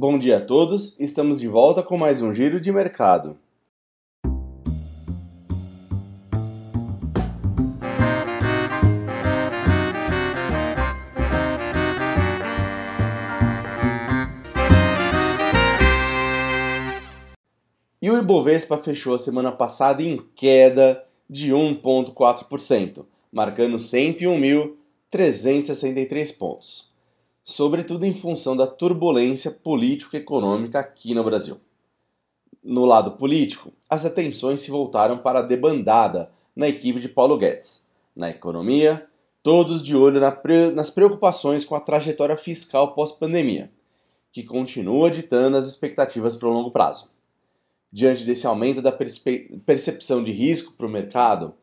Bom dia a todos, estamos de volta com mais um giro de mercado. E o Ibovespa fechou a semana passada em queda de 1,4%, marcando 101.363 pontos, sobretudo em função da turbulência político-econômica aqui no Brasil. No lado político, as atenções se voltaram para a debandada na equipe de Paulo Guedes. Na economia, todos de olho nas preocupações com a trajetória fiscal pós-pandemia, que continua ditando as expectativas para o longo prazo diante desse aumento da percepção de risco para o mercado,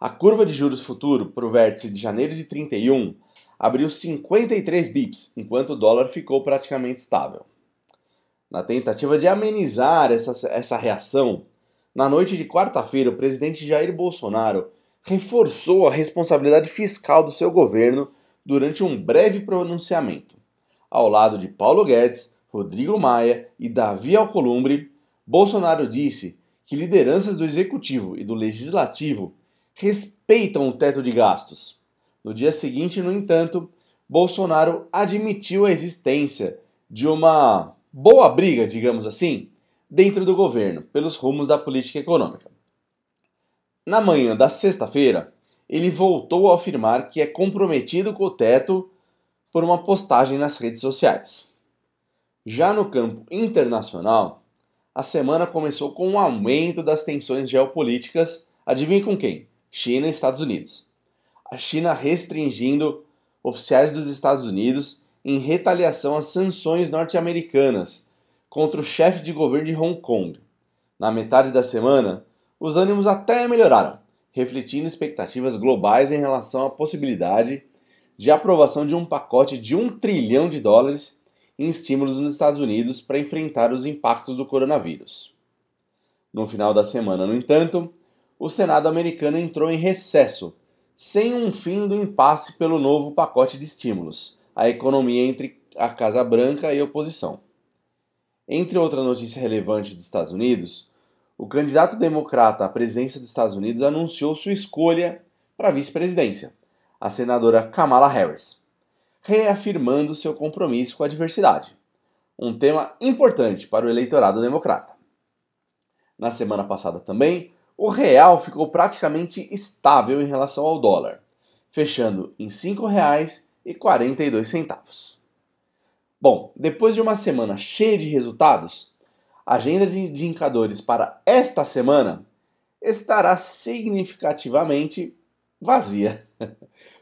a curva de juros futuro para o vértice de janeiro de 31 abriu 53 bips, enquanto o dólar ficou praticamente estável. Na tentativa de amenizar essa, essa reação, na noite de quarta-feira, o presidente Jair Bolsonaro reforçou a responsabilidade fiscal do seu governo durante um breve pronunciamento, ao lado de Paulo Guedes, Rodrigo Maia e Davi Alcolumbre, Bolsonaro disse que lideranças do executivo e do legislativo respeitam o teto de gastos. No dia seguinte, no entanto, Bolsonaro admitiu a existência de uma boa briga, digamos assim, dentro do governo pelos rumos da política econômica. Na manhã da sexta-feira, ele voltou a afirmar que é comprometido com o teto por uma postagem nas redes sociais. Já no campo internacional, a semana começou com um aumento das tensões geopolíticas. Adivinhe com quem? China e Estados Unidos. A China restringindo oficiais dos Estados Unidos em retaliação às sanções norte-americanas contra o chefe de governo de Hong Kong. Na metade da semana, os ânimos até melhoraram, refletindo expectativas globais em relação à possibilidade de aprovação de um pacote de um trilhão de dólares em estímulos nos Estados Unidos para enfrentar os impactos do coronavírus. No final da semana, no entanto, o Senado americano entrou em recesso, sem um fim do impasse pelo novo pacote de estímulos, a economia entre a Casa Branca e a oposição. Entre outra notícia relevante dos Estados Unidos, o candidato democrata à presidência dos Estados Unidos anunciou sua escolha para a vice-presidência, a senadora Kamala Harris reafirmando seu compromisso com a diversidade, um tema importante para o eleitorado democrata. Na semana passada também, o real ficou praticamente estável em relação ao dólar, fechando em R$ 5,42. Bom, depois de uma semana cheia de resultados, a agenda de indicadores para esta semana estará significativamente vazia.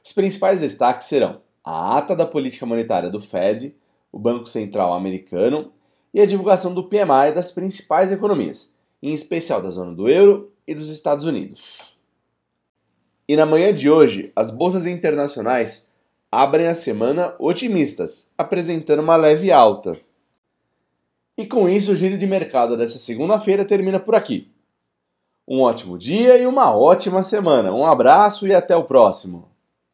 Os principais destaques serão a ata da política monetária do Fed, o Banco Central americano, e a divulgação do PMI das principais economias, em especial da zona do euro e dos Estados Unidos. E na manhã de hoje, as bolsas internacionais abrem a semana otimistas, apresentando uma leve alta. E com isso, o giro de mercado dessa segunda-feira termina por aqui. Um ótimo dia e uma ótima semana. Um abraço e até o próximo.